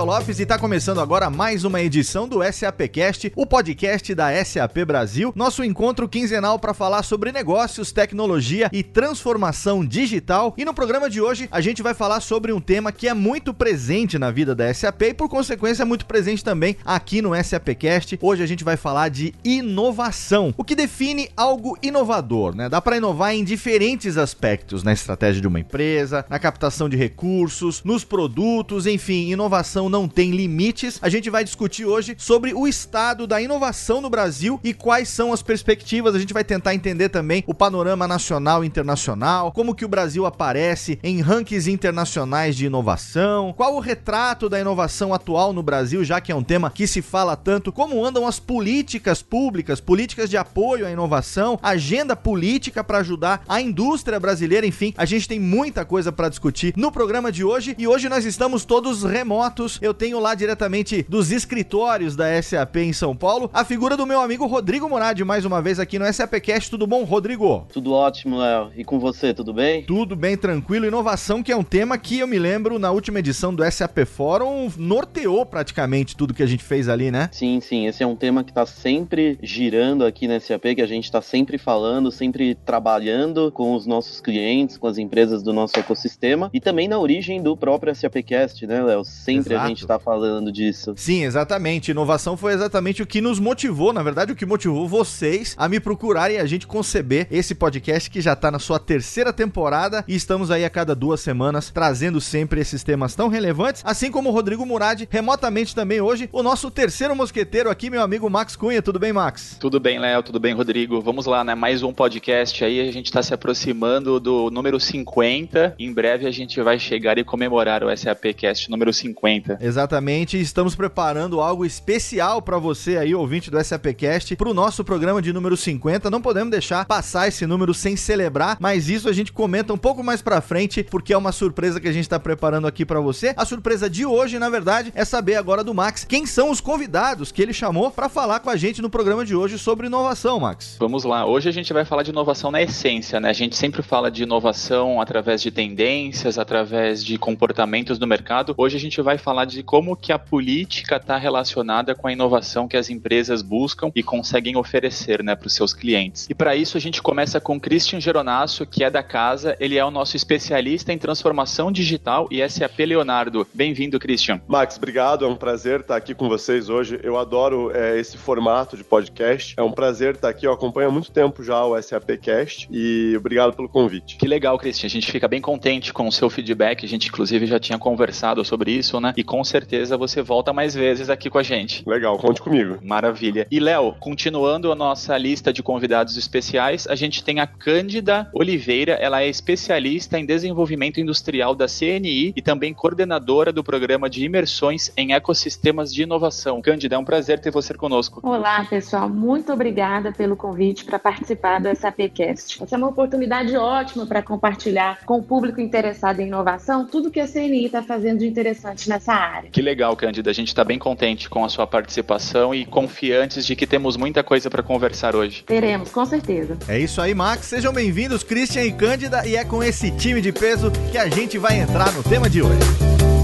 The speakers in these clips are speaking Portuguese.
Léo Lopes e está começando agora mais uma edição do SAPcast, o podcast da SAP Brasil, nosso encontro quinzenal para falar sobre negócios, tecnologia e transformação digital. E no programa de hoje a gente vai falar sobre um tema que é muito presente na vida da SAP e por consequência é muito presente também aqui no SAPcast. Hoje a gente vai falar de inovação, o que define algo inovador, né? Dá para inovar em diferentes aspectos, na estratégia de uma empresa, na captação de recursos, nos produtos enfim, inovação não tem limites. A gente vai discutir hoje sobre o estado da inovação no Brasil e quais são as perspectivas. A gente vai tentar entender também o panorama nacional e internacional, como que o Brasil aparece em rankings internacionais de inovação, qual o retrato da inovação atual no Brasil, já que é um tema que se fala tanto, como andam as políticas públicas, políticas de apoio à inovação, agenda política para ajudar a indústria brasileira, enfim, a gente tem muita coisa para discutir no programa de hoje e hoje nós estamos todos remotos. Eu tenho lá diretamente dos escritórios da SAP em São Paulo a figura do meu amigo Rodrigo Moradi, mais uma vez aqui no SAPcast. Tudo bom, Rodrigo? Tudo ótimo, Léo. E com você, tudo bem? Tudo bem, tranquilo. Inovação, que é um tema que eu me lembro na última edição do SAP Fórum, norteou praticamente tudo que a gente fez ali, né? Sim, sim. Esse é um tema que está sempre girando aqui na SAP, que a gente está sempre falando, sempre trabalhando com os nossos clientes, com as empresas do nosso ecossistema e também na origem do próprio SAPcast né, Léo? Sempre Exato. a gente tá falando disso. Sim, exatamente. Inovação foi exatamente o que nos motivou, na verdade, o que motivou vocês a me procurarem e a gente conceber esse podcast que já tá na sua terceira temporada e estamos aí a cada duas semanas trazendo sempre esses temas tão relevantes, assim como o Rodrigo Murad, remotamente também hoje, o nosso terceiro mosqueteiro aqui, meu amigo Max Cunha. Tudo bem, Max? Tudo bem, Léo. Tudo bem, Rodrigo. Vamos lá, né? Mais um podcast aí. A gente tá se aproximando do número 50. Em breve a gente vai chegar e comemorar o SAPcast número 50. Exatamente, estamos preparando algo especial para você aí, ouvinte do SAPcast, para o nosso programa de número 50. Não podemos deixar passar esse número sem celebrar, mas isso a gente comenta um pouco mais para frente, porque é uma surpresa que a gente está preparando aqui para você. A surpresa de hoje, na verdade, é saber agora do Max quem são os convidados que ele chamou para falar com a gente no programa de hoje sobre inovação, Max. Vamos lá. Hoje a gente vai falar de inovação na essência, né? A gente sempre fala de inovação através de tendências, através de comportamentos do mercado. Hoje a gente vai falar de como que a política está relacionada com a inovação que as empresas buscam e conseguem oferecer né, para os seus clientes. E para isso a gente começa com Christian Geronasso, que é da casa. Ele é o nosso especialista em transformação digital e SAP Leonardo. Bem-vindo, Christian. Max, obrigado. É um prazer estar aqui com vocês hoje. Eu adoro é, esse formato de podcast. É um prazer estar aqui. Eu acompanho há muito tempo já o SAPcast e obrigado pelo convite. Que legal, Christian. A gente fica bem contente com o seu feedback. A gente, inclusive, já tinha conversado conversado sobre isso, né? E com certeza você volta mais vezes aqui com a gente. Legal, conte comigo. Maravilha. E Léo, continuando a nossa lista de convidados especiais, a gente tem a Cândida Oliveira, ela é especialista em desenvolvimento industrial da CNI e também coordenadora do programa de imersões em ecossistemas de inovação. Cândida, é um prazer ter você conosco. Olá, pessoal. Muito obrigada pelo convite para participar do SAPcast. Essa é uma oportunidade ótima para compartilhar com o público interessado em inovação tudo que a CNI está fazendo de interessante nessa área. Que legal, Cândida. A gente está bem contente com a sua participação e confiantes de que temos muita coisa para conversar hoje. Teremos, com certeza. É isso aí, Max. Sejam bem-vindos, Christian e Cândida, e é com esse time de peso que a gente vai entrar no tema de hoje.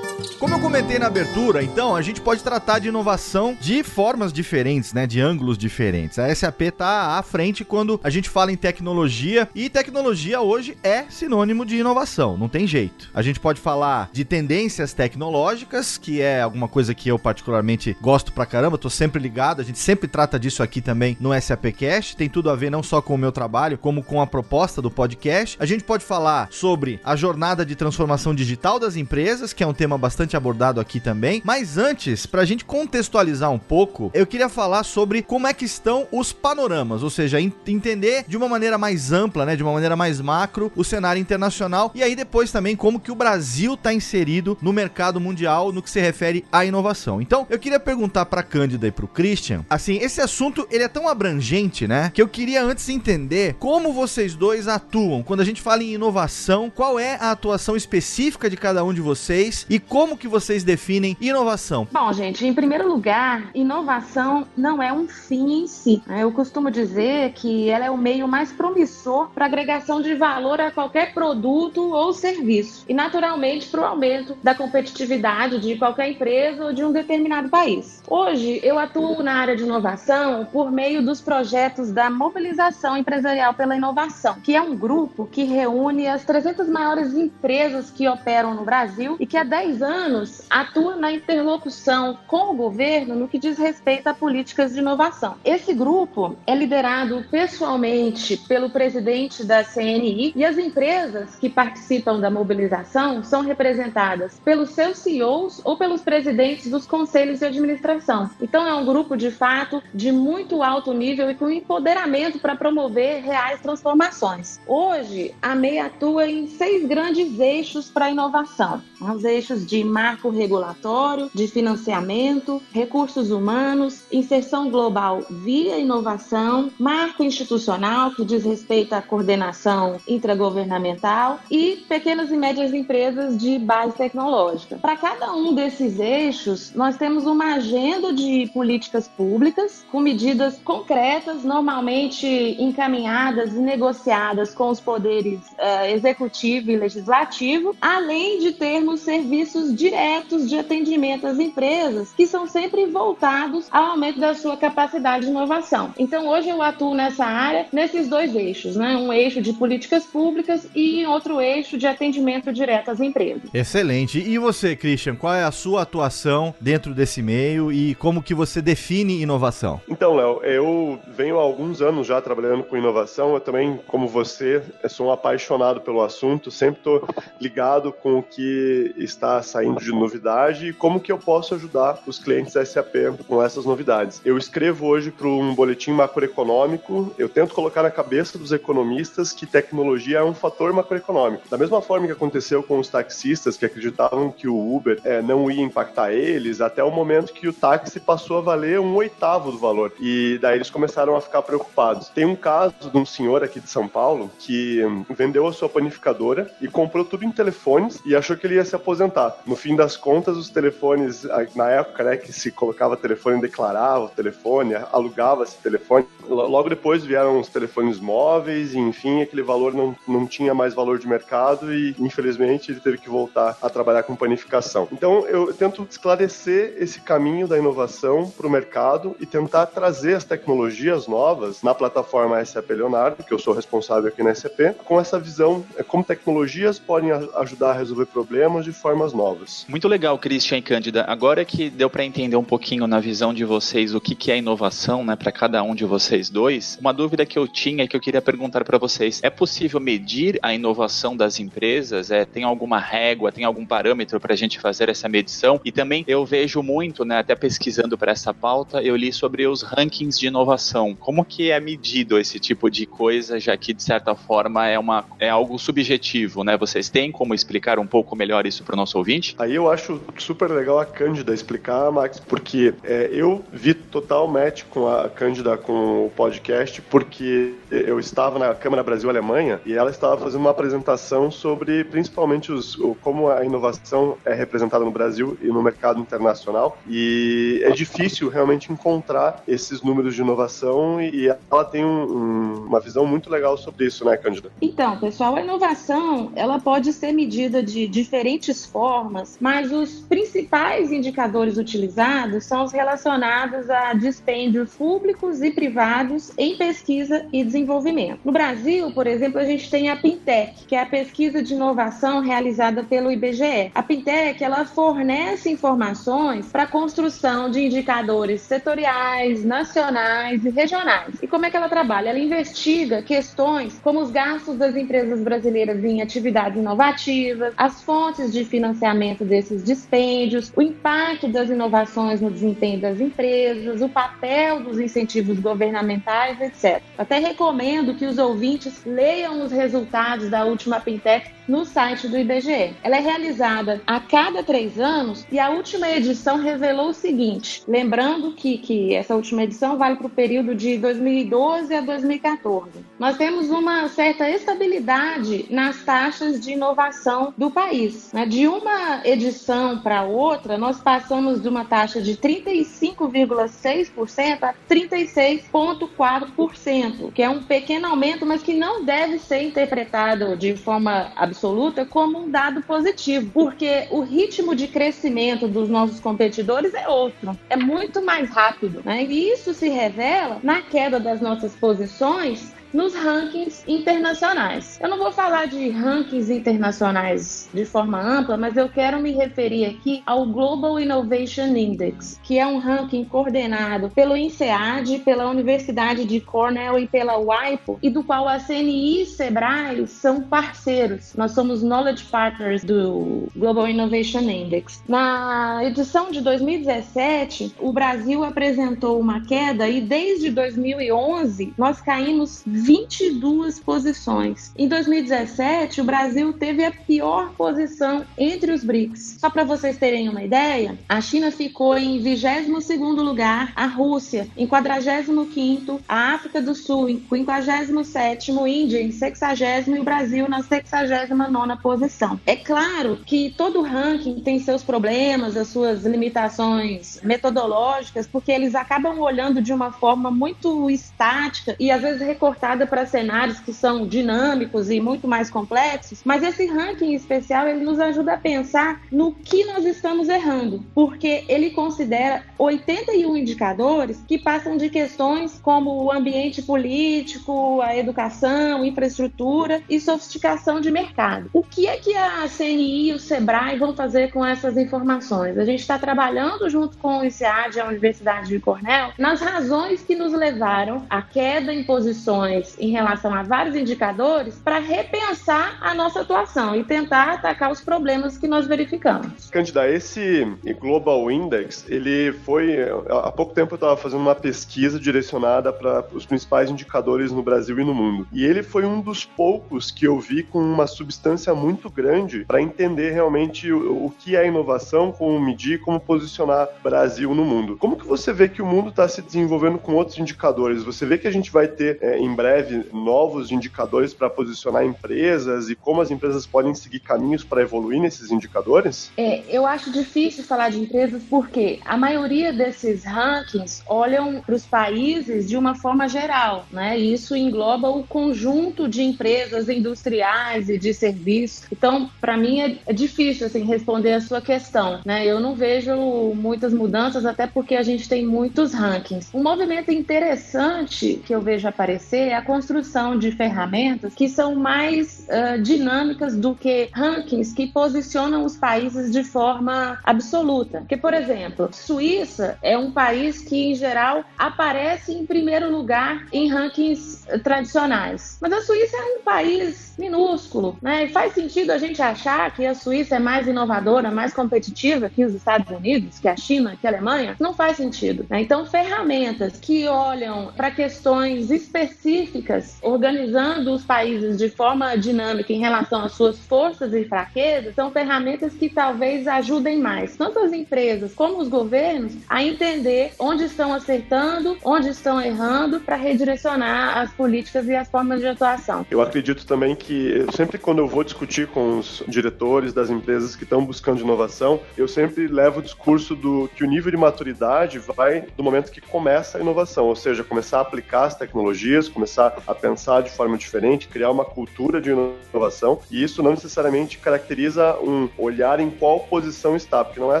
Como eu comentei na abertura, então, a gente pode tratar de inovação de formas diferentes, né? De ângulos diferentes. A SAP tá à frente quando a gente fala em tecnologia e tecnologia hoje é sinônimo de inovação, não tem jeito. A gente pode falar de tendências tecnológicas, que é alguma coisa que eu particularmente gosto pra caramba, tô sempre ligado, a gente sempre trata disso aqui também no SAPcast, tem tudo a ver não só com o meu trabalho, como com a proposta do podcast. A gente pode falar sobre a jornada de transformação digital das empresas, que é um tema bastante bastante abordado aqui também. Mas antes, para a gente contextualizar um pouco, eu queria falar sobre como é que estão os panoramas, ou seja, entender de uma maneira mais ampla, né, de uma maneira mais macro, o cenário internacional e aí depois também como que o Brasil está inserido no mercado mundial no que se refere à inovação. Então, eu queria perguntar para Cândida e para o Christian, assim, esse assunto ele é tão abrangente, né, que eu queria antes entender como vocês dois atuam quando a gente fala em inovação, qual é a atuação específica de cada um de vocês e como que vocês definem inovação. Bom, gente, em primeiro lugar, inovação não é um fim em si. Né? Eu costumo dizer que ela é o meio mais promissor para agregação de valor a qualquer produto ou serviço e, naturalmente, para o aumento da competitividade de qualquer empresa ou de um determinado país. Hoje, eu atuo na área de inovação por meio dos projetos da Mobilização Empresarial pela Inovação, que é um grupo que reúne as 300 maiores empresas que operam no Brasil e que há 10 anos atua na interlocução com o governo no que diz respeito a políticas de inovação. Esse grupo é liderado pessoalmente pelo presidente da CNI e as empresas que participam da mobilização são representadas pelos seus CEOs ou pelos presidentes dos conselhos de administração. Então é um grupo de fato de muito alto nível e com empoderamento para promover reais transformações. Hoje, a MEI atua em seis grandes eixos para a inovação. Os eixos de marco regulatório, de financiamento, recursos humanos, inserção global via inovação, marco institucional, que diz respeito à coordenação intragovernamental, e pequenas e médias empresas de base tecnológica. Para cada um desses eixos, nós temos uma agenda de políticas públicas com medidas concretas, normalmente encaminhadas e negociadas com os poderes uh, executivo e legislativo, além de termos serviços diretos de atendimento às empresas, que são sempre voltados ao aumento da sua capacidade de inovação. Então, hoje eu atuo nessa área, nesses dois eixos, né? Um eixo de políticas públicas e outro eixo de atendimento direto às empresas. Excelente. E você, Christian, qual é a sua atuação dentro desse meio e como que você define inovação? Então, Léo, eu venho há alguns anos já trabalhando com inovação. Eu também, como você, sou um apaixonado pelo assunto, sempre estou ligado com o que está saindo de novidade e como que eu posso ajudar os clientes SAP com essas novidades. Eu escrevo hoje para um boletim macroeconômico, eu tento colocar na cabeça dos economistas que tecnologia é um fator macroeconômico. Da mesma forma que aconteceu com os taxistas que acreditavam que o Uber é, não ia impactar eles, até o momento que o táxi passou a valer um oitavo do valor. E daí eles começaram a ficar preocupados. Tem um caso de um senhor aqui de São Paulo que vendeu a sua panificadora e comprou tudo em telefones e achou que ele ia se aposentar. No fim das contas, os telefones, na época, né, que se colocava telefone, declarava o telefone, alugava-se telefone. Logo depois vieram os telefones móveis e, enfim, aquele valor não, não tinha mais valor de mercado e, infelizmente, ele teve que voltar a trabalhar com panificação. Então, eu tento esclarecer esse caminho da inovação para o mercado e tentar trazer as tecnologias novas na plataforma SAP Leonardo, que eu sou responsável aqui na SAP, com essa visão é como tecnologias podem ajudar a resolver problemas de formas novas. Muito legal, Christian e Cândida. Agora que deu para entender um pouquinho na visão de vocês o que, que é inovação, né, para cada um de vocês dois, uma dúvida que eu tinha e que eu queria perguntar para vocês: é possível medir a inovação das empresas? É, tem alguma régua, tem algum parâmetro para a gente fazer essa medição? E também eu vejo muito, né, até pesquisando para essa pauta, eu li sobre os rankings de inovação. Como que é medido esse tipo de coisa, já que de certa forma é uma é algo subjetivo, né? Vocês têm como explicar um pouco melhor isso para o nosso ouvinte? Aí eu acho super legal a Cândida explicar, Max, porque é, eu vi total match com a Cândida com o podcast, porque eu estava na Câmara Brasil-Alemanha e ela estava fazendo uma apresentação sobre principalmente os, o, como a inovação é representada no Brasil e no mercado internacional. E é difícil realmente encontrar esses números de inovação e ela tem um, um, uma visão muito legal sobre isso, né, Cândida? Então, pessoal, a inovação ela pode ser medida de diferentes formas, mas os principais indicadores utilizados são os relacionados a dispêndios públicos e privados em pesquisa e desenvolvimento. No Brasil, por exemplo, a gente tem a Pintec, que é a pesquisa de inovação realizada pelo IBGE. A Pintec ela fornece informações para a construção de indicadores setoriais, nacionais e regionais. E como é que ela trabalha? Ela investiga questões como os gastos das empresas brasileiras em atividades inovativas, as fontes de financiamento financiamento desses dispêndios, o impacto das inovações no desempenho das empresas, o papel dos incentivos governamentais, etc. Até recomendo que os ouvintes leiam os resultados da última Pintec no site do IBGE. Ela é realizada a cada três anos e a última edição revelou o seguinte: lembrando que, que essa última edição vale para o período de 2012 a 2014. Nós temos uma certa estabilidade nas taxas de inovação do país. Né? De uma edição para outra, nós passamos de uma taxa de 35,6% a 36,4%, que é um pequeno aumento, mas que não deve ser interpretado de forma absoluta como um dado positivo, porque o ritmo de crescimento dos nossos competidores é outro, é muito mais rápido, né? E isso se revela na queda das nossas posições nos rankings internacionais. Eu não vou falar de rankings internacionais de forma ampla, mas eu quero me referir aqui ao Global Innovation Index, que é um ranking coordenado pelo INSEAD, pela Universidade de Cornell e pela WIPO, e do qual a CNI e Sebrae são parceiros. Nós somos knowledge partners do Global Innovation Index. Na edição de 2017, o Brasil apresentou uma queda e desde 2011 nós caímos 22 posições. Em 2017, o Brasil teve a pior posição entre os BRICS. Só para vocês terem uma ideia, a China ficou em 22º lugar, a Rússia em 45º, a África do Sul em 57º, Índia em 60 e o Brasil na 69ª posição. É claro que todo ranking tem seus problemas, as suas limitações metodológicas, porque eles acabam olhando de uma forma muito estática e às vezes recortar para cenários que são dinâmicos e muito mais complexos, mas esse ranking especial ele nos ajuda a pensar no que nós estamos errando, porque ele considera 81 indicadores que passam de questões como o ambiente político, a educação, infraestrutura e sofisticação de mercado. O que é que a CNI e o SEBRAE vão fazer com essas informações? A gente está trabalhando junto com o INSEAD e a Universidade de Cornell nas razões que nos levaram à queda em posições em relação a vários indicadores para repensar a nossa atuação e tentar atacar os problemas que nós verificamos. Cândida, esse Global Index, ele foi. Há pouco tempo eu estava fazendo uma pesquisa direcionada para os principais indicadores no Brasil e no mundo. E ele foi um dos poucos que eu vi com uma substância muito grande para entender realmente o, o, que é inovação, como medir, como posicionar Brasil no mundo. Como que você vê que o mundo está se desenvolvendo com outros indicadores? Você vê que a gente vai ter é, em breve novos indicadores para posicionar empresas e como as empresas podem seguir caminhos para evoluir nesses indicadores? É, eu acho difícil falar de empresas porque a maioria desses rankings olham para os países de uma forma geral, né? Isso engloba o conjunto de empresas industriais e de serviços. Então, para mim é, é difícil assim responder a sua questão, né? Eu não vejo muitas mudanças até porque a gente tem muitos rankings. Um movimento interessante que eu vejo aparecer é a construção de ferramentas que são mais uh, dinâmicas do que rankings que posicionam os países de forma absoluta. Porque, por exemplo, Suíça é um país que, em geral, aparece em primeiro lugar em rankings tradicionais. Mas a Suíça é um país minúsculo, né? E faz sentido a gente achar que a Suíça é mais inovadora, mais competitiva que os Estados Unidos, que a China, que a Alemanha? Não faz sentido. Né? Então, ferramentas que olham para questões específicas específicas, organizando os países de forma dinâmica em relação às suas forças e fraquezas, são ferramentas que talvez ajudem mais, tanto as empresas como os governos, a entender onde estão acertando, onde estão errando, para redirecionar as políticas e as formas de atuação. Eu acredito também que, sempre quando eu vou discutir com os diretores das empresas que estão buscando inovação, eu sempre levo o discurso do que o nível de maturidade vai do momento que começa a inovação, ou seja, começar a aplicar as tecnologias, começar começar a pensar de forma diferente, criar uma cultura de inovação, e isso não necessariamente caracteriza um olhar em qual posição está, porque não é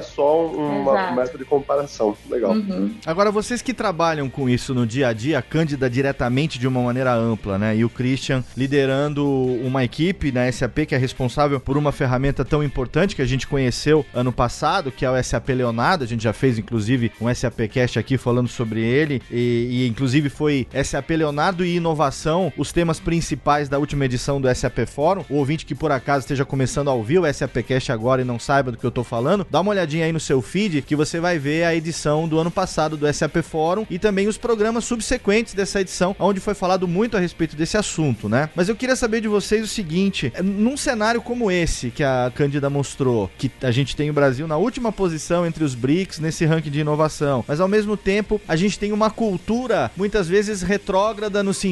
só um, uma método de comparação. Legal. Uhum. Agora, vocês que trabalham com isso no dia a dia, a Cândida diretamente de uma maneira ampla, né? E o Christian liderando uma equipe na SAP que é responsável por uma ferramenta tão importante que a gente conheceu ano passado, que é o SAP Leonardo. A gente já fez, inclusive, um SAP Cast aqui falando sobre ele, e, e inclusive foi SAP Leonardo e inovação os temas principais da última edição do SAP Fórum. O ouvinte que por acaso esteja começando a ouvir o SAPcast agora e não saiba do que eu tô falando, dá uma olhadinha aí no seu feed que você vai ver a edição do ano passado do SAP Fórum e também os programas subsequentes dessa edição, onde foi falado muito a respeito desse assunto, né? Mas eu queria saber de vocês o seguinte: num cenário como esse que a Cândida mostrou, que a gente tem o Brasil na última posição entre os BRICS nesse ranking de inovação, mas ao mesmo tempo a gente tem uma cultura muitas vezes retrógrada no sentido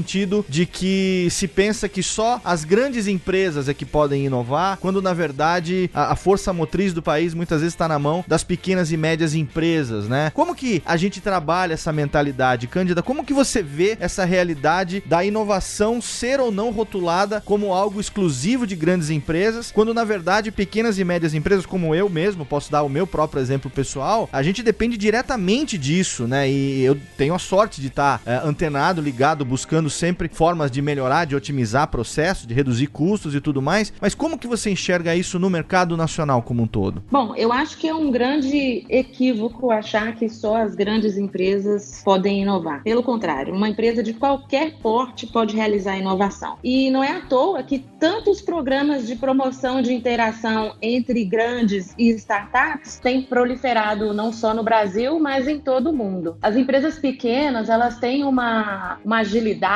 de que se pensa que só as grandes empresas é que podem inovar, quando na verdade a, a força motriz do país muitas vezes está na mão das pequenas e médias empresas, né? Como que a gente trabalha essa mentalidade, Cândida? Como que você vê essa realidade da inovação ser ou não rotulada como algo exclusivo de grandes empresas, quando na verdade pequenas e médias empresas, como eu mesmo, posso dar o meu próprio exemplo pessoal, a gente depende diretamente disso, né? E eu tenho a sorte de estar tá, é, antenado, ligado, buscando sempre formas de melhorar, de otimizar processos, de reduzir custos e tudo mais. Mas como que você enxerga isso no mercado nacional como um todo? Bom, eu acho que é um grande equívoco achar que só as grandes empresas podem inovar. Pelo contrário, uma empresa de qualquer porte pode realizar inovação. E não é à toa que tantos programas de promoção de interação entre grandes e startups têm proliferado não só no Brasil, mas em todo o mundo. As empresas pequenas, elas têm uma, uma agilidade,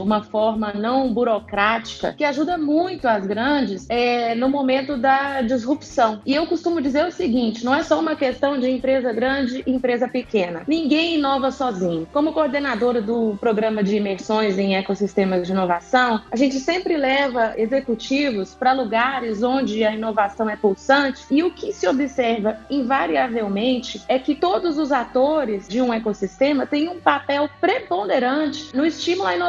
uma forma não burocrática que ajuda muito as grandes é, no momento da disrupção. E eu costumo dizer o seguinte: não é só uma questão de empresa grande e empresa pequena. Ninguém inova sozinho. Como coordenadora do programa de imersões em ecossistemas de inovação, a gente sempre leva executivos para lugares onde a inovação é pulsante e o que se observa invariavelmente é que todos os atores de um ecossistema têm um papel preponderante no estímulo à inovação.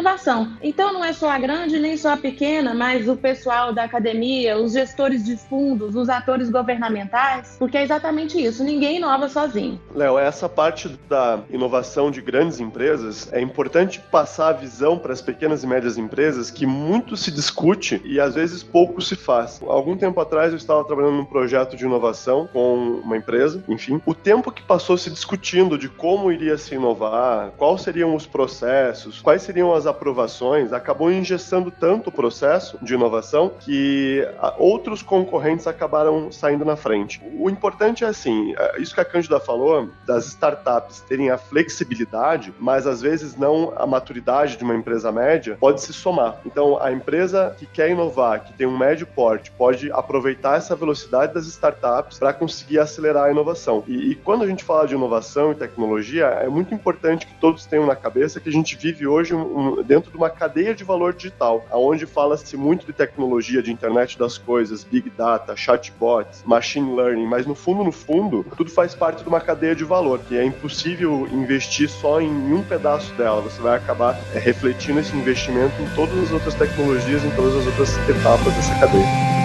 Então não é só a grande nem só a pequena, mas o pessoal da academia, os gestores de fundos, os atores governamentais, porque é exatamente isso, ninguém inova sozinho. Léo, essa parte da inovação de grandes empresas é importante passar a visão para as pequenas e médias empresas que muito se discute e às vezes pouco se faz. Algum tempo atrás eu estava trabalhando num projeto de inovação com uma empresa, enfim, o tempo que passou se discutindo de como iria se inovar, quais seriam os processos, quais seriam as aprovações, acabou engessando tanto o processo de inovação que outros concorrentes acabaram saindo na frente. O importante é assim, é, isso que a Cândida falou, das startups terem a flexibilidade, mas às vezes não a maturidade de uma empresa média, pode se somar. Então, a empresa que quer inovar, que tem um médio porte, pode aproveitar essa velocidade das startups para conseguir acelerar a inovação. E, e, quando a gente fala de inovação e tecnologia, é muito importante que todos tenham na cabeça que a gente vive hoje um, dentro de uma cadeia de valor digital, onde fala-se muito de tecnologia, de internet das coisas, big data, chatbots, machine learning, mas no fundo, no fundo, tudo faz parte de uma cadeia de valor, que é impossível investir só em um pedaço dela. Você vai acabar é, refletindo esse investimento em todas as outras tecnologias, em todas as outras etapas dessa cadeia.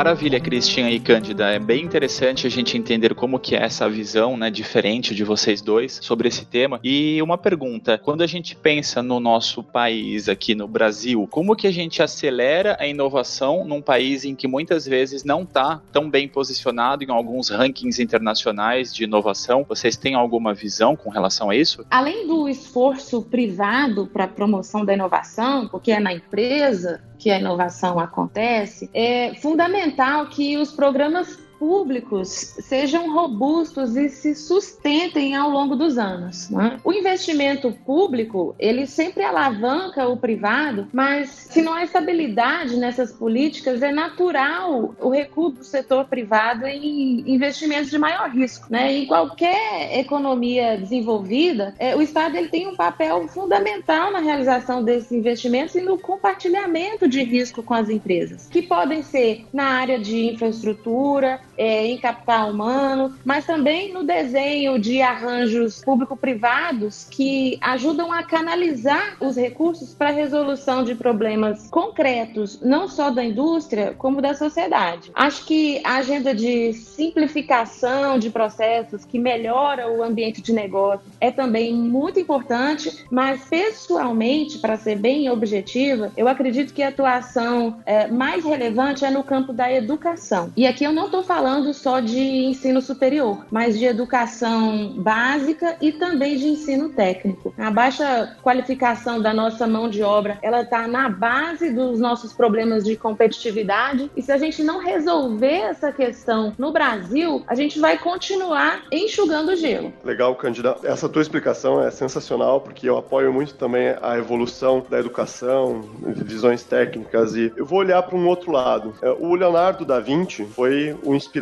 Maravilha, Cristina e Cândida. É bem interessante a gente entender como que é essa visão, né, diferente de vocês dois sobre esse tema. E uma pergunta, quando a gente pensa no nosso país aqui no Brasil, como que a gente acelera a inovação num país em que muitas vezes não está tão bem posicionado em alguns rankings internacionais de inovação? Vocês têm alguma visão com relação a isso? Além do esforço privado para a promoção da inovação, porque é na empresa, que a inovação acontece, é fundamental que os programas públicos sejam robustos e se sustentem ao longo dos anos. Né? O investimento público ele sempre alavanca o privado, mas se não há estabilidade nessas políticas, é natural o recuo do setor privado em investimentos de maior risco. Né? Em qualquer economia desenvolvida, é, o Estado ele tem um papel fundamental na realização desses investimentos e no compartilhamento de risco com as empresas, que podem ser na área de infraestrutura, é, em capital humano, mas também no desenho de arranjos público-privados que ajudam a canalizar os recursos para a resolução de problemas concretos, não só da indústria, como da sociedade. Acho que a agenda de simplificação de processos que melhora o ambiente de negócio é também muito importante, mas pessoalmente, para ser bem objetiva, eu acredito que a atuação é, mais relevante é no campo da educação. E aqui eu não estou falando só de ensino superior, mas de educação básica e também de ensino técnico. A baixa qualificação da nossa mão de obra, ela está na base dos nossos problemas de competitividade. E se a gente não resolver essa questão no Brasil, a gente vai continuar enxugando o gelo. Legal, candidato. Essa tua explicação é sensacional porque eu apoio muito também a evolução da educação, visões técnicas e eu vou olhar para um outro lado. É, o Leonardo da Vinci foi o inspirador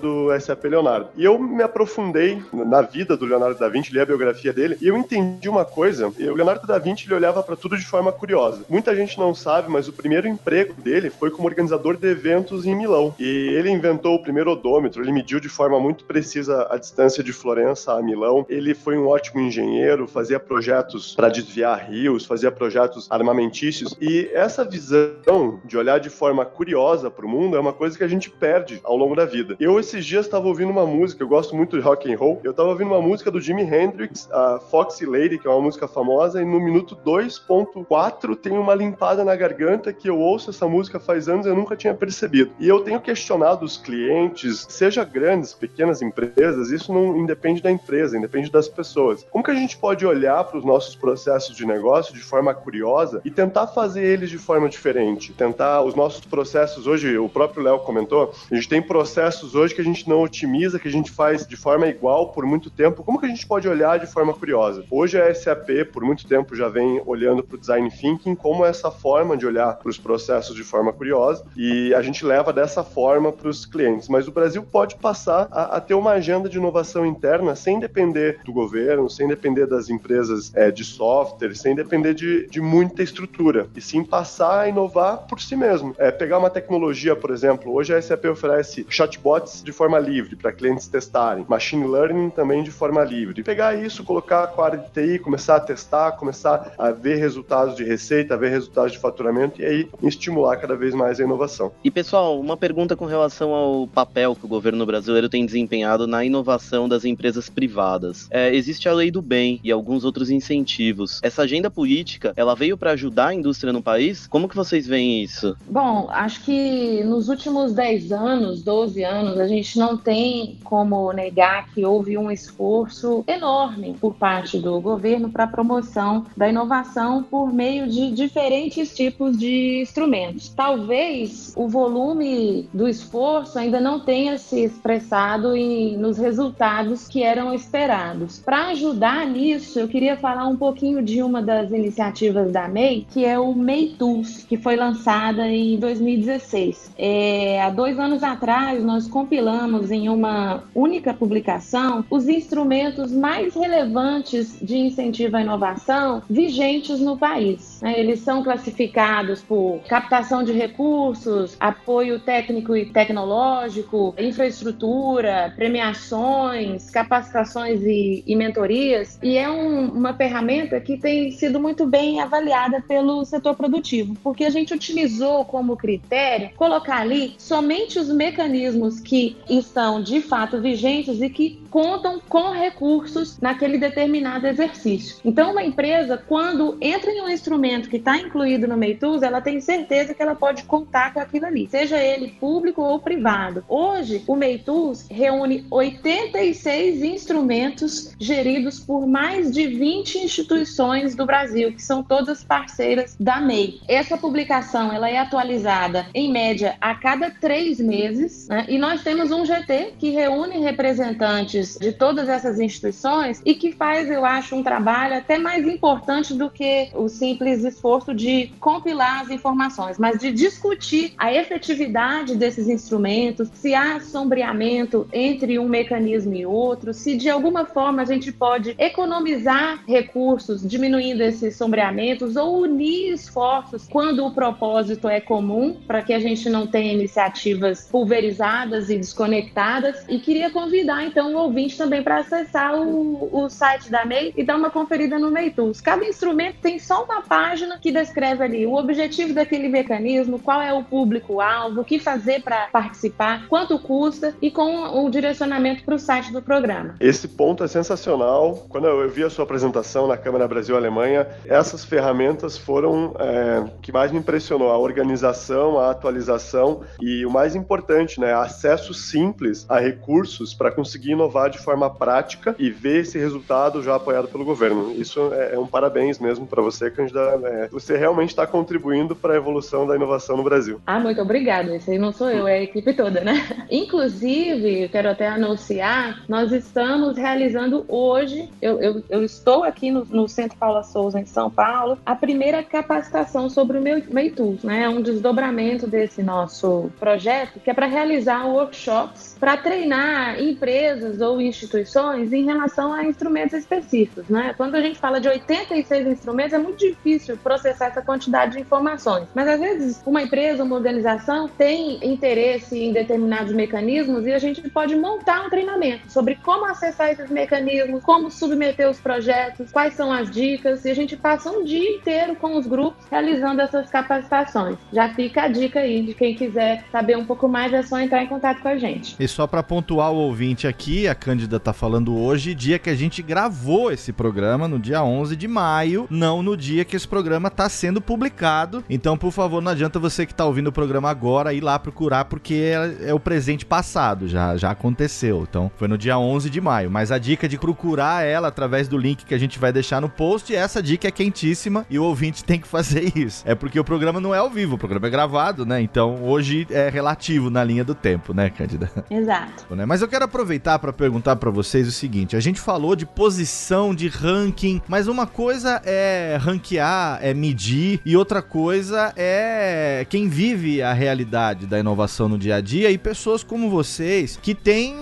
do SAP Leonardo. E eu me aprofundei na vida do Leonardo da Vinci, li a biografia dele e eu entendi uma coisa. O Leonardo da Vinci ele olhava para tudo de forma curiosa. Muita gente não sabe, mas o primeiro emprego dele foi como organizador de eventos em Milão. E ele inventou o primeiro odômetro, ele mediu de forma muito precisa a distância de Florença a Milão. Ele foi um ótimo engenheiro, fazia projetos para desviar rios, fazia projetos armamentícios. E essa visão de olhar de forma curiosa para o mundo é uma coisa que a gente perde ao longo da vida. Eu esses dias estava ouvindo uma música, eu gosto muito de rock and roll. Eu estava ouvindo uma música do Jimi Hendrix, a Foxy Lady, que é uma música famosa, e no minuto 2.4 tem uma limpada na garganta que eu ouço essa música faz anos e eu nunca tinha percebido. E eu tenho questionado os clientes, seja grandes, pequenas empresas, isso não independe da empresa, independe das pessoas. Como que a gente pode olhar para os nossos processos de negócio de forma curiosa e tentar fazer eles de forma diferente? Tentar os nossos processos hoje, o próprio Léo comentou, a gente tem processos hoje que a gente não otimiza, que a gente faz de forma igual por muito tempo. Como que a gente pode olhar de forma curiosa? Hoje a SAP, por muito tempo, já vem olhando para o design thinking como essa forma de olhar para os processos de forma curiosa e a gente leva dessa forma para os clientes. Mas o Brasil pode passar a, a, ter uma agenda de inovação interna sem depender do governo, sem depender das empresas é, de software, sem depender de, de, muita estrutura, e sim passar a inovar por si mesmo. É, pegar uma tecnologia, por exemplo, hoje a SAP oferece chatbots de forma livre para clientes testarem, machine learning também de forma livre. Pegar isso, colocar a área de TI, começar a testar, começar a ver resultados de receita, ver resultados de faturamento e aí estimular cada vez mais a inovação. E pessoal, uma pergunta com relação ao papel que o governo brasileiro tem desempenhado na inovação das empresas privadas. É, existe a lei do bem e alguns outros incentivos. Essa agenda política, ela veio para ajudar a indústria no país? Como que vocês veem isso? Bom, acho que nos últimos 10 anos, 12 anos, a gente não tem como negar que houve um esforço enorme por parte do governo para a promoção da inovação por meio de diferentes tipos de instrumentos. Talvez o volume do esforço ainda não tenha se expressado em, nos resultados que eram esperados. Para ajudar nisso, eu queria falar um pouquinho de uma das iniciativas da MEI, que é o MEI Tools, que foi lançada em 2016. É, há dois anos atrás, nós compilamos em uma única publicação os instrumentos mais relevantes de incentivo à inovação vigentes no país. Né? Eles são classificados por captação de recursos, apoio técnico e tecnológico, infraestrutura, premiações, capacitações e, e mentorias, e é um, uma ferramenta que tem sido muito bem avaliada pelo setor produtivo, porque a gente utilizou como critério colocar ali somente os mecanismos que estão de fato vigentes e que contam com recursos naquele determinado exercício. Então, uma empresa, quando entra em um instrumento que está incluído no Meitus, ela tem certeza que ela pode contar com aquilo ali, seja ele público ou privado. Hoje, o Meitus reúne 86 instrumentos geridos por mais de 20 instituições do Brasil, que são todas parceiras da MEI. Essa publicação ela é atualizada, em média, a cada três meses, né? e nós temos um GT que reúne representantes gerentes de todas essas instituições e que faz, eu acho, um trabalho até mais importante do que o simples esforço de compilar as informações, mas de discutir a efetividade desses instrumentos, se há sombreamento entre um mecanismo e outro, se de alguma forma a gente pode economizar recursos diminuindo esses sombreamentos ou unir esforços quando o propósito é comum, para que a gente não tenha iniciativas pulverizadas e desconectadas. E queria convidar então o ouvinte também para acessar o, o site da MEI e dar uma conferida no MEITools. Cada instrumento tem só uma página que descreve ali o objetivo daquele mecanismo, qual é o público-alvo, o que fazer para participar, quanto custa e com o direcionamento para o site do programa. Esse ponto é sensacional. Quando eu vi a sua apresentação na Câmara Brasil-Alemanha, essas ferramentas foram é, que mais me impressionou, a organização, a atualização e o mais importante, né, acesso simples a recursos para conseguir inovar de forma prática e ver esse resultado já apoiado pelo governo. Isso é, é um parabéns mesmo para você, candidato. É, você realmente está contribuindo para a evolução da inovação no Brasil. Ah, muito obrigada. Isso aí não sou eu, é a equipe toda, né? Inclusive, quero até anunciar, nós estamos realizando hoje, eu, eu, eu estou aqui no, no, Centro Paula Souza, em São Paulo, a primeira capacitação sobre o meu Tools, né? Um desdobramento desse nosso projeto, que é para realizar workshops para treinar empresas ou instituições em relação a instrumentos específicos, né? Quando a gente fala de 86 instrumentos, é muito difícil processar essa quantidade de informações. Mas às vezes uma empresa, uma organização tem interesse em determinados mecanismos e a gente pode montar um treinamento sobre como acessar esses mecanismos, como submeter os projetos, quais são as dicas, e a gente passa um dia inteiro com os grupos realizando essas capacitações. Já fica a dica aí de quem quiser saber um pouco mais, é só entrar em contato com a gente só para pontuar o ouvinte aqui, a Cândida tá falando hoje, dia que a gente gravou esse programa, no dia 11 de maio, não no dia que esse programa tá sendo publicado. Então, por favor, não adianta você que tá ouvindo o programa agora ir lá procurar, porque é, é o presente passado, já, já aconteceu. Então, foi no dia 11 de maio. Mas a dica de procurar ela através do link que a gente vai deixar no post, essa dica é quentíssima e o ouvinte tem que fazer isso. É porque o programa não é ao vivo, o programa é gravado, né? Então, hoje é relativo na linha do tempo, né, Cândida? Exato. Né? Mas eu quero aproveitar para perguntar para vocês o seguinte: a gente falou de posição, de ranking, mas uma coisa é ranquear, é medir, e outra coisa é quem vive a realidade da inovação no dia a dia e pessoas como vocês que têm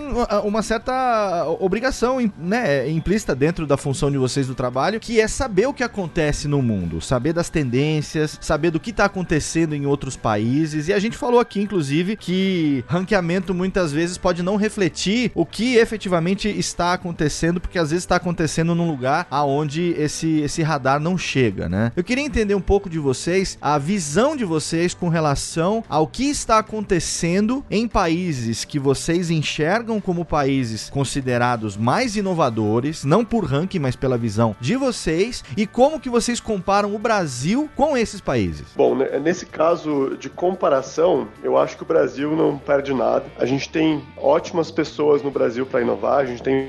uma certa obrigação né, implícita dentro da função de vocês do trabalho, que é saber o que acontece no mundo, saber das tendências, saber do que está acontecendo em outros países. E a gente falou aqui, inclusive, que ranqueamento muitas vezes pode não refletir o que efetivamente está acontecendo, porque às vezes está acontecendo num lugar aonde esse, esse radar não chega, né? Eu queria entender um pouco de vocês, a visão de vocês com relação ao que está acontecendo em países que vocês enxergam como países considerados mais inovadores, não por ranking, mas pela visão de vocês, e como que vocês comparam o Brasil com esses países. Bom, nesse caso de comparação, eu acho que o Brasil não perde nada. A gente tem ótimas pessoas no Brasil para inovar, a gente tem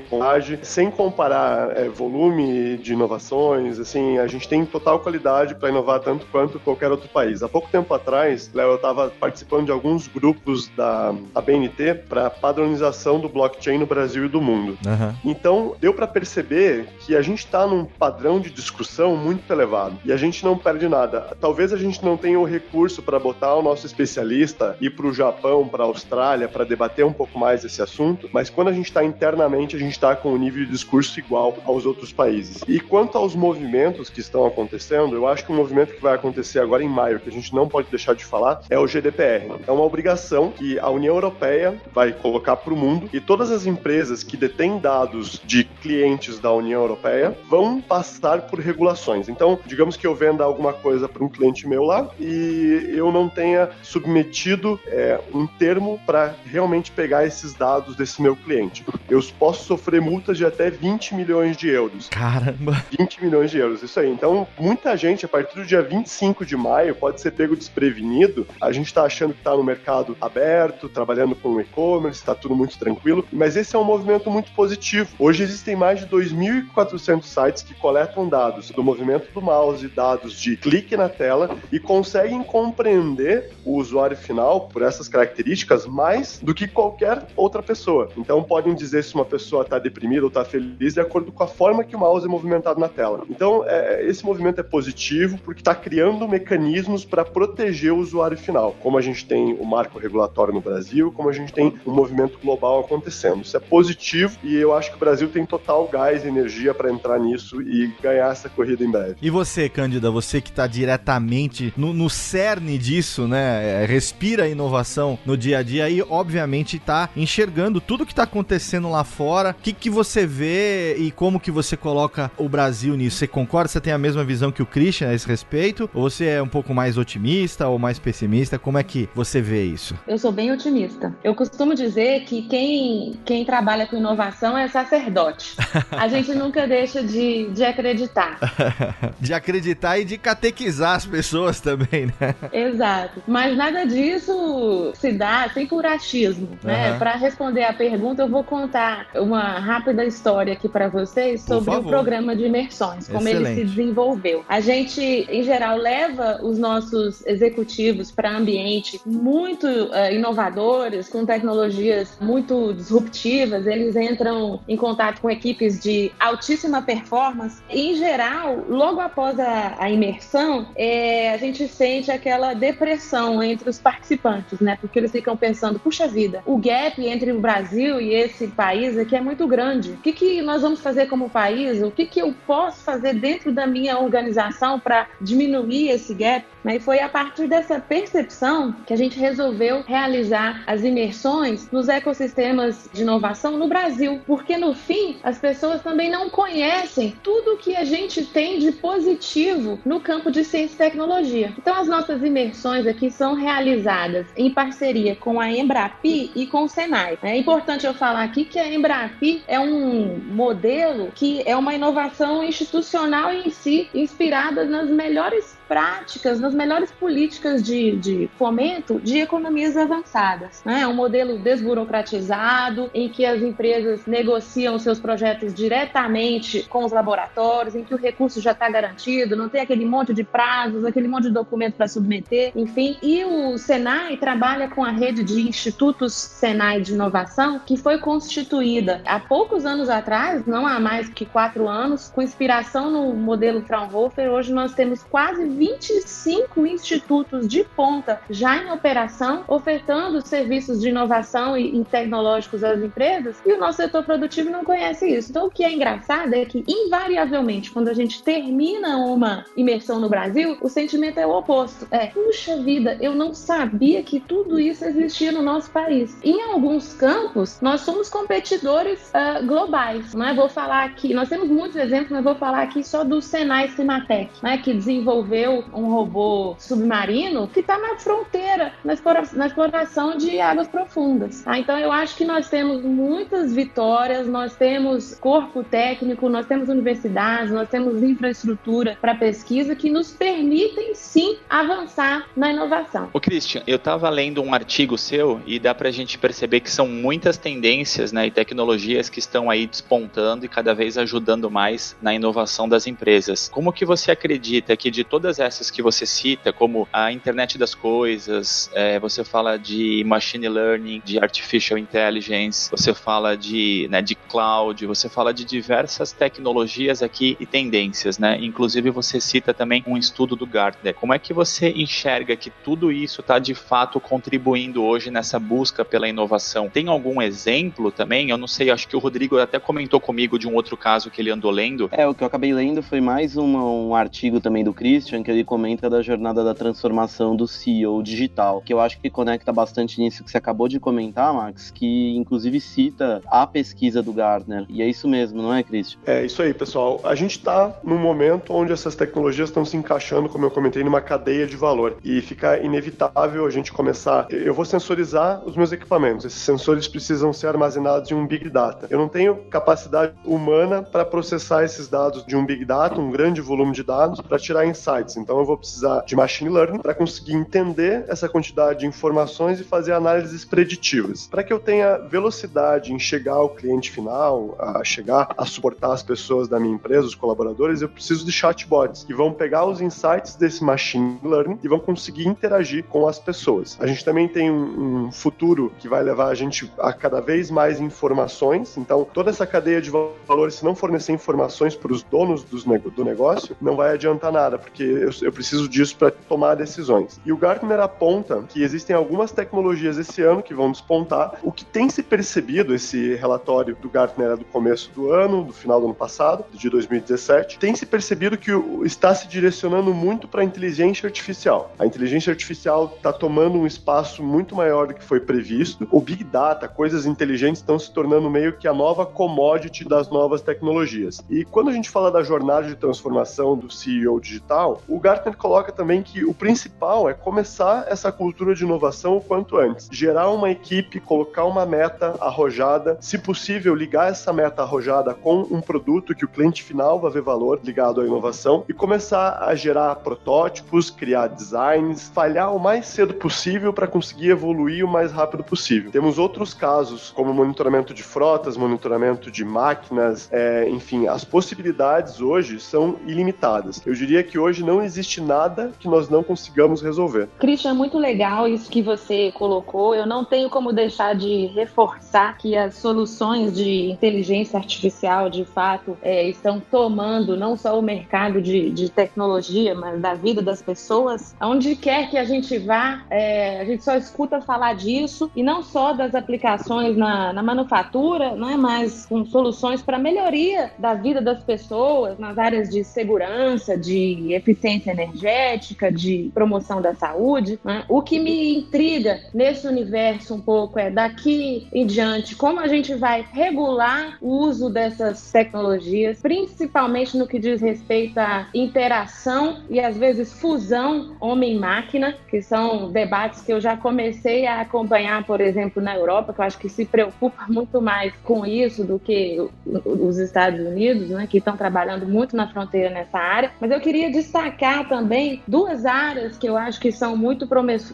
sem comparar é, volume de inovações, assim, a gente tem total qualidade para inovar tanto quanto qualquer outro país. Há pouco tempo atrás, Léo, eu estava participando de alguns grupos da, da BNT para padronização do blockchain no Brasil e do mundo. Uhum. Então, deu para perceber que a gente está num padrão de discussão muito elevado e a gente não perde nada. Talvez a gente não tenha o recurso para botar o nosso especialista ir para o Japão, para a Austrália, para debater um pouco mais esse assunto, mas quando a gente está internamente, a gente está com um nível de discurso igual aos outros países. E quanto aos movimentos que estão acontecendo, eu acho que um movimento que vai acontecer agora em maio, que a gente não pode deixar de falar, é o GDPR. É uma obrigação que a União Europeia vai colocar para o mundo e todas as empresas que detêm dados de clientes da União Europeia vão passar por regulações. Então, digamos que eu venda alguma coisa para um cliente meu lá e eu não tenha submetido é, um termo para realmente pegar esses dados desse meu cliente. Eu posso sofrer multas de até 20 milhões de euros. Caramba! 20 milhões de euros, isso aí. Então, muita gente, a partir do dia 25 de maio, pode ser pego desprevenido. A gente está achando que está no mercado aberto, trabalhando com e-commerce, está tudo muito tranquilo, mas esse é um movimento muito positivo. Hoje existem mais de 2.400 sites que coletam dados do movimento do mouse, dados de clique na tela e conseguem compreender o usuário final por essas características mais do que qualquer outra pessoa. Então podem dizer se uma pessoa está deprimida ou está feliz de acordo com a forma que o mouse é movimentado na tela. Então, é, esse movimento é positivo porque está criando mecanismos para proteger o usuário final, como a gente tem o marco regulatório no Brasil, como a gente tem um movimento global acontecendo. Isso é positivo e eu acho que o Brasil tem total gás e energia para entrar nisso e ganhar essa corrida em breve. E você, Cândida, você que está diretamente no, no cerne disso, né? É, respira inovação no dia a dia e, obviamente, está enxergando tudo que está acontecendo lá fora. O que, que você vê e como que você coloca o Brasil nisso? Você concorda? Você tem a mesma visão que o Christian a esse respeito? Ou você é um pouco mais otimista ou mais pessimista? Como é que você vê isso? Eu sou bem otimista. Eu costumo dizer que quem, quem trabalha com inovação é sacerdote. A gente nunca deixa de, de acreditar. de acreditar e de catequizar as pessoas também, né? Exato. Mas nada disso se dá sem por achismo, né? Para responder a pergunta, eu vou contar uma rápida história aqui para vocês sobre o programa de imersões, como Excelente. ele se desenvolveu. A gente, em geral, leva os nossos executivos para ambientes muito uh, inovadores, com tecnologias muito disruptivas. Eles entram em contato com equipes de altíssima performance. E, em geral, logo após a, a imersão, é, a gente sente aquela depressão entre os participantes, né? Porque eles ficam pensando, puxa vida, o gap entre o Brasil e esse país aqui é muito grande. O que, que nós vamos fazer como país? O que, que eu posso fazer dentro da minha organização para diminuir esse gap? E foi a partir dessa percepção que a gente resolveu realizar as imersões nos ecossistemas de inovação no Brasil, porque no fim as pessoas também não conhecem tudo que a gente tem de positivo no campo de ciência e tecnologia. Então as nossas imersões aqui são realizadas em parceria com a Embrapi e com o Senai. É importante eu falar aqui que a Embrapi é um modelo que é uma inovação institucional em si, inspirada nas melhores práticas, nas melhores políticas de, de fomento de economias avançadas. Né? É um modelo desburocratizado, em que as empresas negociam seus projetos diretamente com os laboratórios, em que o recurso já está garantido, não tem aquele monte de prazos, aquele monte de documento para submeter, enfim. E o Senai trabalha com a rede de institutos Senai de inovação, que foi constituída há poucos anos atrás, não há mais que quatro anos, com inspiração no modelo Fraunhofer. Hoje nós temos quase 25 institutos de ponta já em operação, ofertando serviços de inovação e, e tecnológicos às empresas, e o nosso setor produtivo não conhece isso. Então, o que é engraçado é que, invariavelmente, quando a gente termina uma imersão no Brasil, o sentimento é o oposto. É, puxa vida, eu não sabia que tudo isso existia no nosso país. Em alguns campos, nós somos competidores uh, globais. Né? Vou falar aqui, nós temos muitos exemplos, mas vou falar aqui só do Senai Cimatec, né, que desenvolveu um robô submarino que está na fronteira, na, na, exploração de águas profundas. Tá? Então eu acho que nós temos muitas vitórias, nós temos corpo técnico, nós temos universidades, nós temos infraestrutura para pesquisa que nos permitem sim avançar na inovação. O Christian, eu estava lendo um artigo seu e dá para a gente perceber que são muitas tendências né, e tecnologias que estão aí despontando e cada vez ajudando mais na inovação das empresas. Como que você acredita que de todas essas que você cita, como a internet das coisas, é, você fala de machine learning, de artificial intelligence, você fala de, né, de cloud, você fala de diversas tecnologias aqui e tendências, né? Inclusive você cita também um estudo do Gartner. Como é que você enxerga que tudo isso está de fato contribuindo hoje nessa busca pela inovação? Tem algum exemplo também? Eu não sei, acho que o Rodrigo até comentou comigo de um outro caso que ele andou lendo. É, o que eu acabei lendo foi mais um, artigo também do Christian, que ele comenta da jornada da transformação do CEO digital, que eu acho que conecta bastante nisso que você acabou de comentar, Max, que inclusive cita a pesquisa do Gartner. E é isso mesmo, não é, Christian? É isso aí, pessoal. A gente está num momento onde essas tecnologias estão se encaixando, como eu comentei, numa cadeia de valor. E fica inevitável a gente começar. Eu vou sensorizar os meus equipamentos. Esses sensores precisam ser armazenados em um Big Data. Eu não tenho capacidade humana para processar esses dados de um Big Data, um grande volume de dados, para tirar insights. Então eu vou precisar de machine learning para conseguir entender essa quantidade de informações e fazer análises preditivas. Para que eu tenha velocidade em chegar ao cliente final, a chegar a suportar as pessoas da minha empresa, os colaboradores, eu preciso de chatbots que vão pegar os insights desse machine learning e vão conseguir interagir com as pessoas. A gente também tem um, futuro que vai levar a gente a cada vez mais informações. Então, toda essa cadeia de valores, se não fornecer informações para os donos do negócio, não vai adiantar nada, porque eu preciso disso para tomar decisões. E o Gartner aponta que existem algumas tecnologias esse ano que vão despontar. O que tem se percebido, esse relatório do Gartner é do começo do ano, do final do ano passado, de 2017, tem se percebido que está se direcionando muito para a inteligência artificial. A inteligência artificial está tomando um espaço muito maior do que foi previsto. O Big Data, coisas inteligentes, estão se tornando meio que a nova commodity das novas tecnologias. E quando a gente fala da jornada de transformação do CEO digital, o Gartner coloca também que o principal é começar essa cultura de inovação o quanto antes. Gerar uma equipe, colocar uma meta arrojada, se possível, ligar essa meta arrojada com um produto que o cliente final vai ver valor ligado à inovação e começar a gerar protótipos, criar designs, falhar o mais cedo possível para conseguir evoluir o mais rápido possível. Temos outros casos, como monitoramento de frotas, monitoramento de máquinas, é, enfim, as possibilidades hoje são ilimitadas. Eu diria que hoje não existe nada que nós não consigamos resolver. Christian, muito legal isso que você colocou. Eu não tenho como deixar de reforçar que as soluções de inteligência artificial, de fato, é, estão tomando não só o mercado de, de, tecnologia, mas da vida das pessoas. Onde quer que a gente vá, é, a gente só escuta falar disso e não só das aplicações na, na manufatura, né, mas com soluções para melhoria da vida das pessoas nas áreas de segurança, de eficiência energética, de promoção da saúde. Né? O que me intriga nesse universo um pouco é daqui em diante como a gente vai regular o uso dessas tecnologias, principalmente no que diz respeito à interação e às vezes fusão homem-máquina, que são debates que eu já comecei a acompanhar, por exemplo, na Europa, que eu acho que se preocupa muito mais com isso do que os Estados Unidos, né, que estão trabalhando muito na fronteira nessa área. Mas eu queria destacar também duas áreas que eu acho que são muito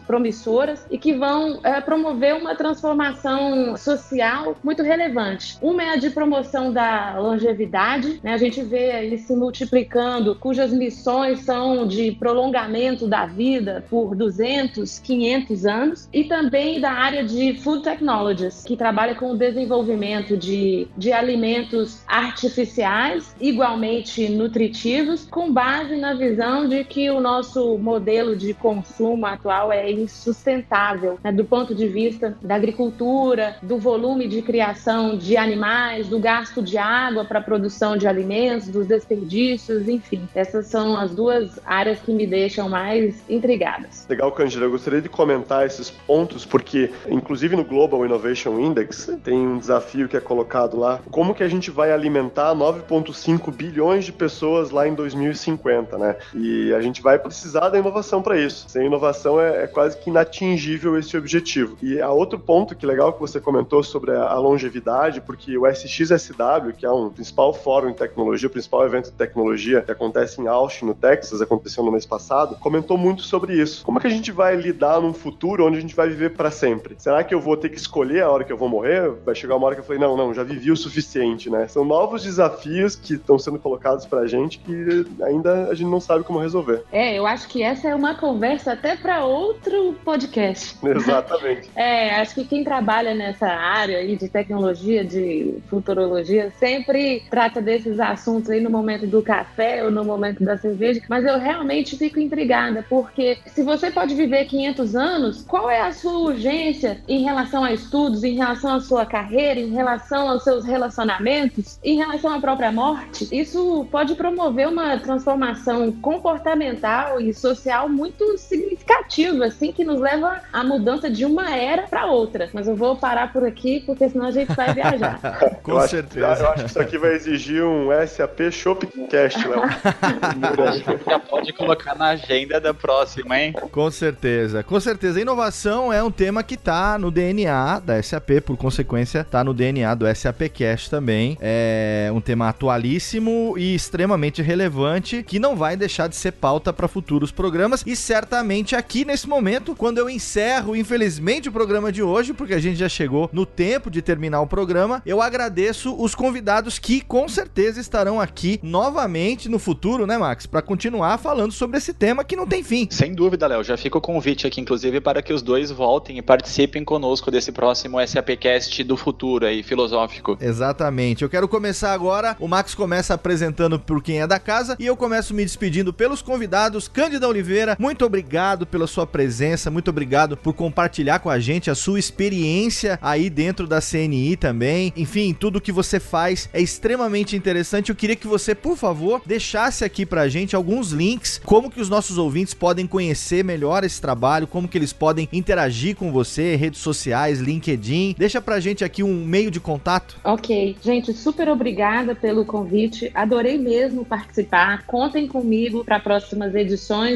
promissoras e que vão é, promover uma transformação social muito relevante. Uma é a de promoção da longevidade, né? a gente vê aí se multiplicando, cujas missões são de prolongamento da vida por 200, 500 anos, e também da área de food technologies, que trabalha com o desenvolvimento de, de alimentos artificiais, igualmente nutritivos, com base na visão de que o nosso modelo de consumo atual é insustentável, né, do ponto de vista da agricultura, do volume de criação de animais, do gasto de água para a produção de alimentos, dos desperdícios, enfim. Essas são as duas áreas que me deixam mais intrigadas. Legal, Cândida. Eu gostaria de comentar esses pontos, porque, inclusive no Global Innovation Index, tem um desafio que é colocado lá. Como que a gente vai alimentar 9,5 bilhões de pessoas lá em 2050, né? E a gente vai precisar da inovação para isso. Sem inovação é, é, quase que inatingível esse objetivo. E há outro ponto que legal que você comentou sobre a, longevidade, porque o SXSW, que é um principal fórum em tecnologia, o principal evento de tecnologia que acontece em Austin, no Texas, aconteceu no mês passado, comentou muito sobre isso. Como é que a gente vai lidar num futuro onde a gente vai viver para sempre? Será que eu vou ter que escolher a hora que eu vou morrer? Vai chegar uma hora que eu falei, não, não, já vivi o suficiente, né? São novos desafios que estão sendo colocados pra gente que ainda a gente não sabe como resolver. É, eu acho que essa é uma conversa até para outro podcast. Exatamente. é, acho que quem trabalha nessa área aí de tecnologia, de futurologia, sempre trata desses assuntos aí no momento do café ou no momento da cerveja, mas eu realmente fico intrigada, porque se você pode viver 500 anos, qual é a sua urgência em relação a estudos, em relação à sua carreira, em relação aos seus relacionamentos, em relação à própria morte? Isso pode promover uma transformação comportamental e social muito significativa, assim, que nos leva à mudança de uma era para outra. Mas eu vou parar por aqui, porque senão a gente vai viajar. Com eu certeza. Acho, eu acho que isso aqui vai exigir um SAP Shopcast, Léo. Já pode colocar na agenda da próxima, hein? Com certeza. Com certeza. Inovação é um tema que tá no DNA da SAP, por consequência, tá no DNA do SAPcast também. É um tema atualíssimo e extremamente relevante que não vai deixar de ser pauta para futuros programas e certamente aqui nesse momento, quando eu encerro, infelizmente, o programa de hoje, porque a gente já chegou no tempo de terminar o programa, eu agradeço os convidados que com certeza estarão aqui novamente no futuro, né, Max, para continuar falando sobre esse tema que não tem fim. Sem dúvida, Léo, já fica o convite aqui, inclusive, para que os dois voltem e participem conosco desse próximo SAPcast do futuro aí, filosófico. Exatamente. Eu quero começar agora. O Max começa apresentando por quem é da casa e eu começo me despedindo pelos convidados. Cândida Oliveira, muito obrigado pela sua presença, muito obrigado por compartilhar com a gente a sua experiência aí dentro da CNI também. Enfim, tudo que você faz é extremamente interessante. Eu queria que você, por favor, deixasse aqui pra gente alguns links, como que os nossos ouvintes podem conhecer melhor esse trabalho, como que eles podem interagir com você, redes sociais, LinkedIn. Deixa pra gente aqui um meio de contato. Ok, gente, super obrigada pelo convite. Adorei mesmo participar. Contem comigo para próximas edições.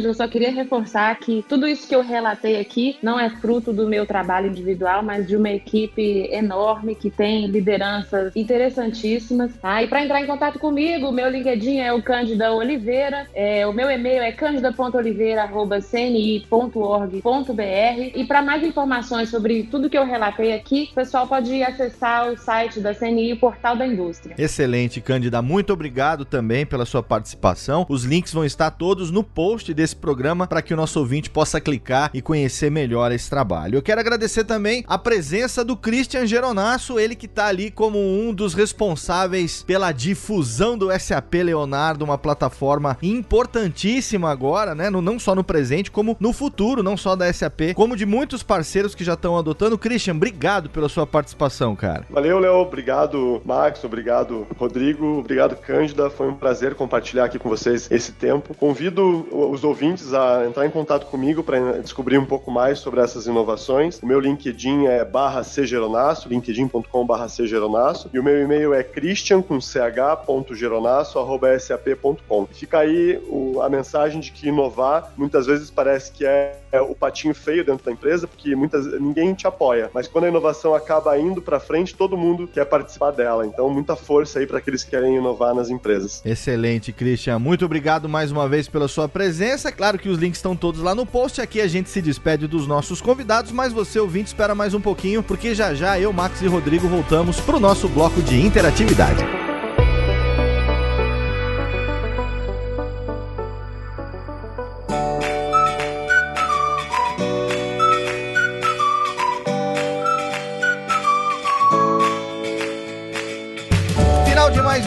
Eu só queria reforçar que tudo isso que eu relatei aqui não é fruto do meu trabalho individual, mas de uma equipe enorme que tem lideranças interessantíssimas. Tá? E para entrar em contato comigo, meu LinkedIn é o Cândida Oliveira, é, o meu e-mail é candida.oliveira.cni.org.br e para mais informações sobre tudo que eu relatei aqui, o pessoal pode acessar o site da CNI, o Portal da Indústria. Excelente, Cândida. Muito obrigado também pela sua participação. Os links vão estar todos no post desse programa para que o nosso ouvinte possa clicar e conhecer melhor esse trabalho. Eu quero agradecer também a presença do Christian Geronasso, ele que está ali como um dos responsáveis pela difusão do SAP Leonardo, uma plataforma importantíssima agora, né? Não só no presente, como no futuro, não só da SAP, como de muitos parceiros que já estão adotando. Christian, obrigado pela sua participação, cara. Valeu, Léo. Obrigado, Max. Obrigado, Rodrigo. Obrigado, Cândida. Foi um prazer compartilhar aqui com vocês esse tempo. Convido os ouvintes a entrar em contato comigo para descobrir um pouco mais sobre essas inovações. O meu LinkedIn é barra cgeronasso, linkedin.com barra cgeronasso, e o meu e-mail é christian com ch.geronasso arroba sap.com. Fica aí o, a mensagem de que inovar muitas vezes parece que é, é o patinho feio dentro da empresa, porque muitas, ninguém te apoia. Mas quando a inovação acaba indo para frente, todo mundo quer participar dela. Então, muita força aí para aqueles que querem inovar nas empresas. Excelente, Christian. Muito obrigado mais uma vez pela sua presença. Claro que os links estão todos lá no post. Aqui a gente se despede dos nossos convidados, mas você ouvinte espera mais um pouquinho, porque já já eu, Max e Rodrigo voltamos para o nosso bloco de interatividade.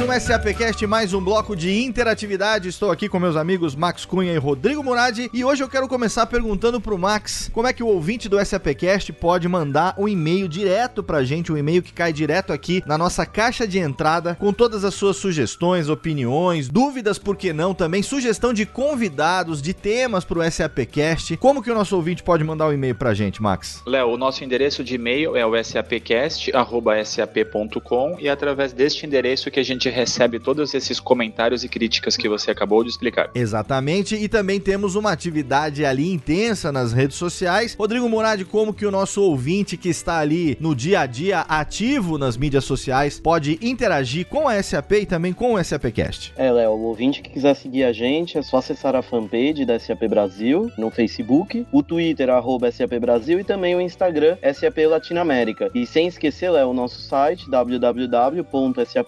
Um SAPcast, mais um bloco de interatividade. Estou aqui com meus amigos Max Cunha e Rodrigo Murad e hoje eu quero começar perguntando pro Max como é que o ouvinte do SAPcast pode mandar um e-mail direto pra gente, um e-mail que cai direto aqui na nossa caixa de entrada com todas as suas sugestões, opiniões, dúvidas, por que não, também sugestão de convidados, de temas pro SAPcast. Como que o nosso ouvinte pode mandar um e-mail pra gente, Max? Léo, o nosso endereço de e-mail é o sapcast@sap.com e é através deste endereço que a gente recebe todos esses comentários e críticas que você acabou de explicar. Exatamente, e também temos uma atividade ali intensa nas redes sociais. Rodrigo Murad, como que o nosso ouvinte que está ali no dia a dia ativo nas mídias sociais pode interagir com a SAP e também com o SAPcast? É, Léo, o ouvinte que quiser seguir a gente é só acessar a fanpage da SAP Brasil no Facebook, o Twitter arroba SAP Brasil e também o Instagram SAP Latinoamérica. E sem esquecer, Léo, o nosso site www.sap.com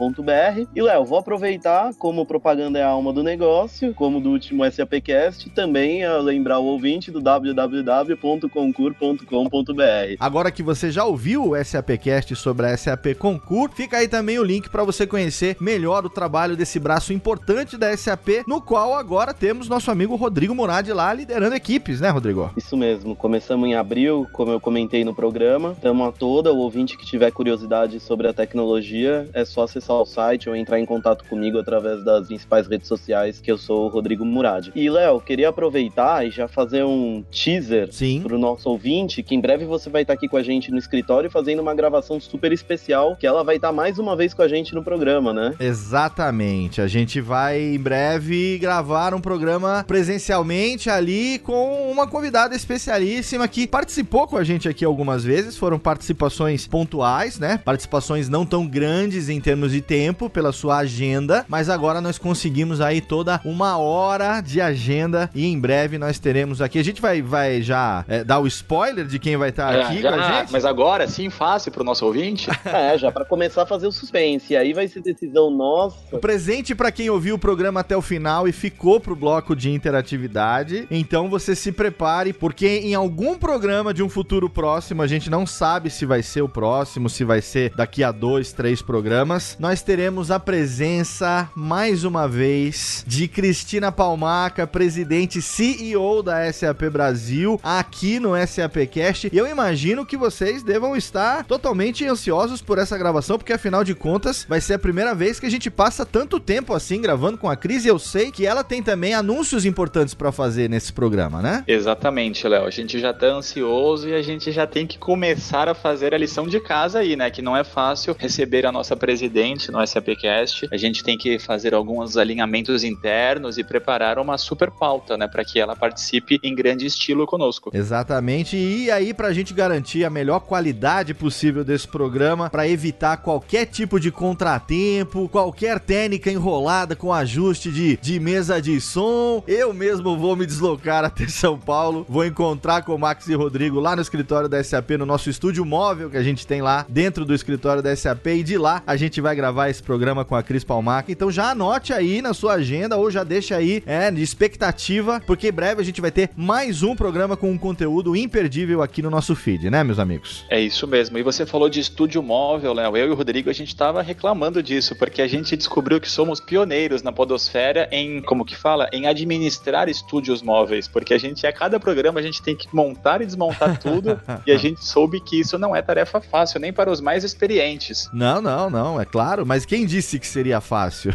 www.sapcast.com.br. E Léo, vou aproveitar, como propaganda é a alma do negócio, como do último SAPcast, também a lembrar o ouvinte do www.concur.com.br. Agora que você já ouviu o SAPcast sobre a SAP Concur, fica aí também o link para você conhecer melhor o trabalho desse braço importante da SAP, no qual agora temos nosso amigo Rodrigo Murad lá liderando equipes, né, Rodrigo? Isso mesmo, começamos em abril, como eu comentei no programa. Estamos a toda, o ouvinte que tiver curiosidade sobre a tecnologia, é só acessar o site ou entrar em contato comigo através das principais redes sociais, que eu sou o Rodrigo Murad. E, Léo, queria aproveitar e já fazer um teaser Sim. pro nosso ouvinte, que em breve você vai estar aqui com a gente no escritório fazendo uma gravação super especial, que ela vai estar mais uma vez com a gente no programa, né? Exatamente. A gente vai em breve gravar um programa presencialmente ali com uma convidada especialíssima que participou com a gente aqui algumas vezes. Foram participações pontuais, né? Participações não tão grandes em termos problemas de tempo pela sua agenda, mas agora nós conseguimos aí toda uma hora de agenda e em breve nós teremos aqui. A gente vai, vai já é, dar o spoiler de quem vai estar tá aqui já, com a gente? Mas agora sim, fácil pro nosso ouvinte? é, já para começar a fazer o suspense. Aí vai ser decisão nossa. O presente para quem ouviu o programa até o final e ficou pro bloco de interatividade. Então você se prepare, porque em algum programa de um futuro próximo, a gente não sabe se vai ser o próximo, se vai ser daqui a dois, três programas, nós teremos a presença, mais uma vez, de Cristina Palmaca, presidente CEO da SAP Brasil, aqui no SAPcast. E eu imagino que vocês devam estar totalmente ansiosos por essa gravação, porque afinal de contas vai ser a primeira vez que a gente passa tanto tempo assim gravando com a Cris. E eu sei que ela tem também anúncios importantes para fazer nesse programa, né? Exatamente, Léo. A gente já tá ansioso e a gente já tem que começar a fazer a lição de casa aí, né? Que não é fácil receber a nossa presidente no SAPcast. A gente tem que fazer alguns alinhamentos internos e preparar uma super pauta, né? Para que ela participe em grande estilo conosco. Exatamente. E aí, pra gente garantir a melhor qualidade possível desse programa, para evitar qualquer tipo de contratempo, qualquer técnica enrolada com ajuste de, de mesa de som, eu mesmo vou me deslocar até São Paulo, vou encontrar com o Max e Rodrigo lá no escritório da SAP, no nosso estúdio móvel que a gente tem lá dentro do escritório da SAP, e de lá a gente vai gravar esse programa com a Cris Palmaca. Então já anote aí na sua agenda ou já deixa aí é, de expectativa, porque em breve a gente vai ter mais um programa com um conteúdo imperdível aqui no nosso feed, né, meus amigos? É isso mesmo. E você falou de estúdio móvel, Léo. Eu e o Rodrigo a gente tava reclamando disso, porque a gente descobriu que somos pioneiros na podosfera em, como que fala, em administrar estúdios móveis, porque a gente a cada programa a gente tem que montar e desmontar tudo, e a gente soube que isso não é tarefa fácil nem para os mais experientes. Não, não, não, é claro, mas quem disse que seria fácil?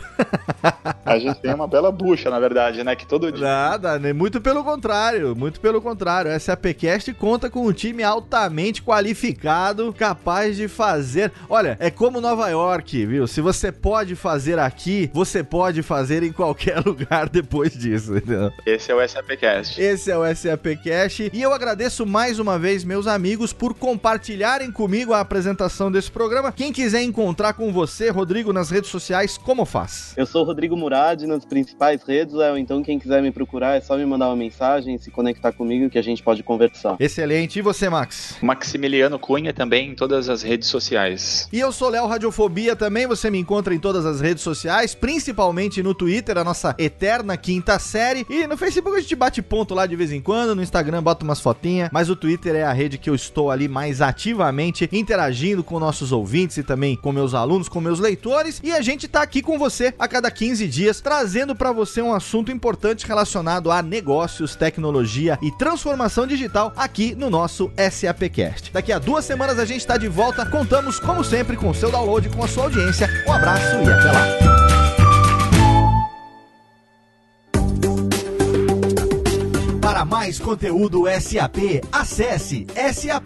a gente tem uma bela bucha, na verdade, né, que todo dia Nada, né? muito pelo contrário, muito pelo contrário. Essa APcast conta com um time altamente qualificado, capaz de fazer. Olha, é como Nova York, viu? Se você pode fazer aqui, você pode fazer em qualquer lugar depois disso, entendeu? Esse é o SAPcast. Esse é o SAPcast e eu agradeço mais uma vez meus amigos por compartilharem comigo a apresentação desse programa. Quem quiser encontrar com você, Rodrigo, nas redes sociais, como faz? Eu sou o Rodrigo Murad nas principais redes, Léo, então quem quiser me procurar é só me mandar uma mensagem, se conectar comigo que a gente pode conversar. Excelente. E você, Max? Maximiliano Cunha também em todas as redes sociais. E eu sou Léo Radiofobia também, você me encontra em todas as redes sociais, principalmente no Twitter, a nossa eterna quinta série. E no Facebook a gente bate ponto lá de vez em quando, no Instagram bota umas fotinhas, mas o Twitter é a rede que eu estou ali mais ativamente interagindo com nossos ouvintes e também com meus alunos, com meus leitores. E a gente tá aqui com você a cada 15 dias, trazendo para você um assunto importante relacionado a negócios, tecnologia e transformação digital aqui no nosso SAPcast. Daqui a duas semanas a gente está de volta. Contamos, como sempre, com o seu download, com a sua audiência. Um abraço e até lá. Para mais conteúdo SAP, acesse sap.com.br.